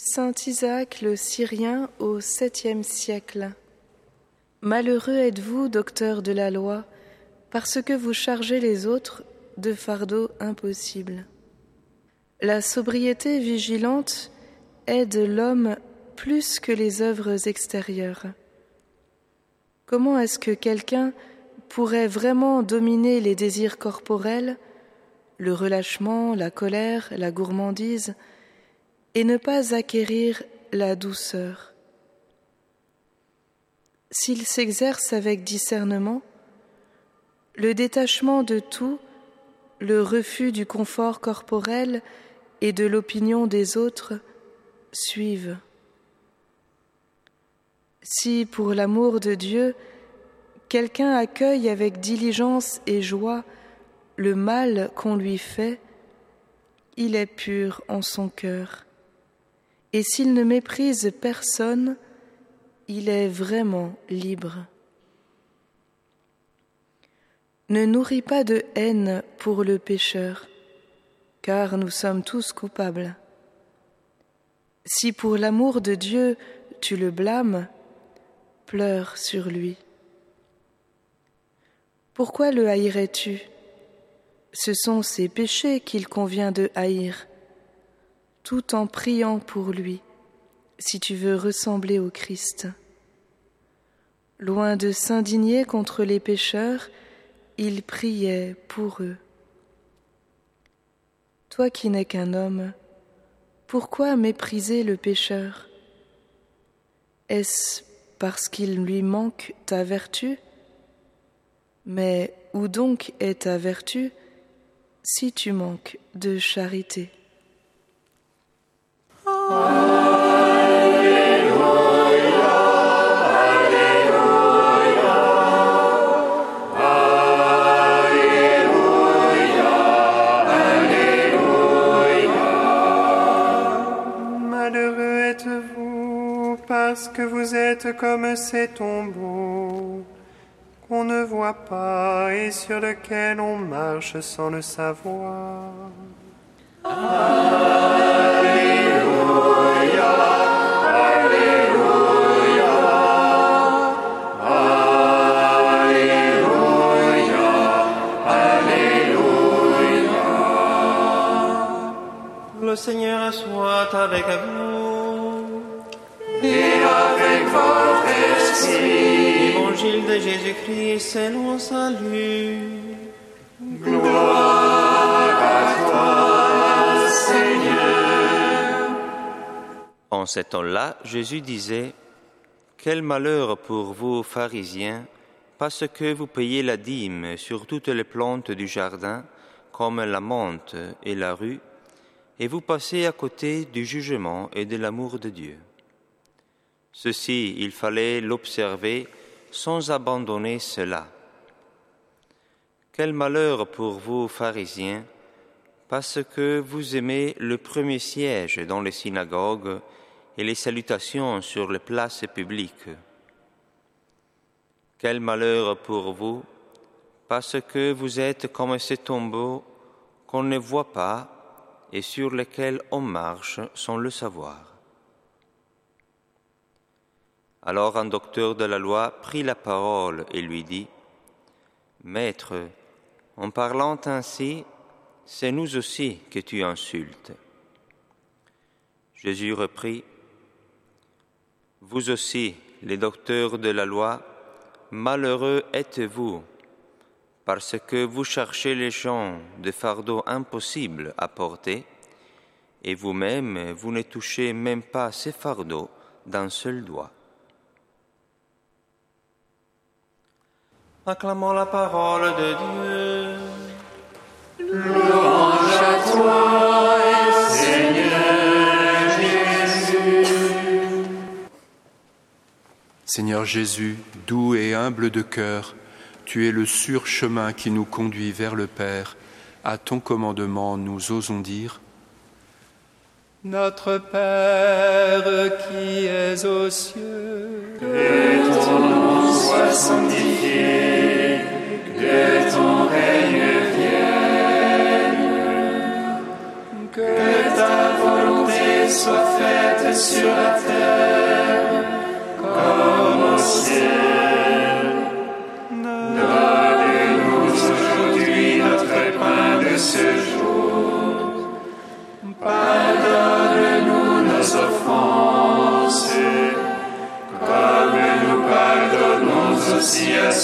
Saint Isaac le Syrien au septième siècle. Malheureux êtes-vous, docteur de la loi, parce que vous chargez les autres de fardeaux impossibles. La sobriété vigilante aide l'homme plus que les œuvres extérieures. Comment est-ce que quelqu'un pourrait vraiment dominer les désirs corporels, le relâchement, la colère, la gourmandise, et ne pas acquérir la douceur? S'il s'exerce avec discernement, le détachement de tout, le refus du confort corporel et de l'opinion des autres suivent. Si, pour l'amour de Dieu, quelqu'un accueille avec diligence et joie le mal qu'on lui fait, il est pur en son cœur et s'il ne méprise personne, il est vraiment libre. Ne nourris pas de haine pour le pécheur, car nous sommes tous coupables. Si pour l'amour de Dieu tu le blâmes, pleure sur lui. Pourquoi le haïrais-tu? Ce sont ses péchés qu'il convient de haïr tout en priant pour lui, si tu veux ressembler au Christ. Loin de s'indigner contre les pécheurs, il priait pour eux. Toi qui n'es qu'un homme, pourquoi mépriser le pécheur? Est-ce parce qu'il lui manque ta vertu? Mais où donc est ta vertu si tu manques de charité? Parce que vous êtes comme ces tombeaux qu'on ne voit pas et sur lesquels on marche sans le savoir. Le Seigneur soit avec vous. Et avec votre esprit. Évangile de Jésus-Christ selon salut. Gloire à toi, Seigneur. En ce temps-là, Jésus disait, Quel malheur pour vous, pharisiens, parce que vous payez la dîme sur toutes les plantes du jardin, comme la menthe et la rue, et vous passez à côté du jugement et de l'amour de Dieu. Ceci, il fallait l'observer sans abandonner cela. Quel malheur pour vous, pharisiens, parce que vous aimez le premier siège dans les synagogues et les salutations sur les places publiques. Quel malheur pour vous, parce que vous êtes comme ces tombeaux qu'on ne voit pas et sur lesquels on marche sans le savoir. Alors un docteur de la loi prit la parole et lui dit, Maître, en parlant ainsi, c'est nous aussi que tu insultes. Jésus reprit, Vous aussi, les docteurs de la loi, malheureux êtes-vous parce que vous cherchez les gens de fardeaux impossibles à porter, et vous-même, vous ne touchez même pas ces fardeaux d'un seul doigt. Acclamons la parole de Dieu. Louange à toi, Seigneur Jésus. Seigneur Jésus, doux et humble de cœur, tu es le sûr chemin qui nous conduit vers le Père. À ton commandement, nous osons dire Notre Père qui es aux cieux, que ton nom soit sanctifié,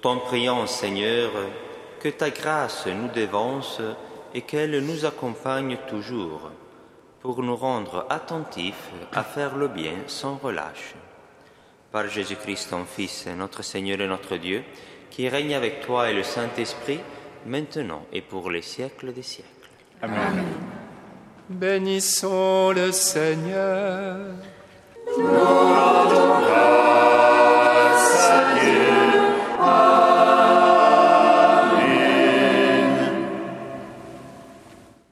Nous t'en prions, Seigneur, que ta grâce nous dévance et qu'elle nous accompagne toujours, pour nous rendre attentifs à faire le bien sans relâche. Par Jésus-Christ, ton Fils, notre Seigneur et notre Dieu, qui règne avec toi et le Saint-Esprit, maintenant et pour les siècles des siècles. Amen. Bénissons le Seigneur. Nous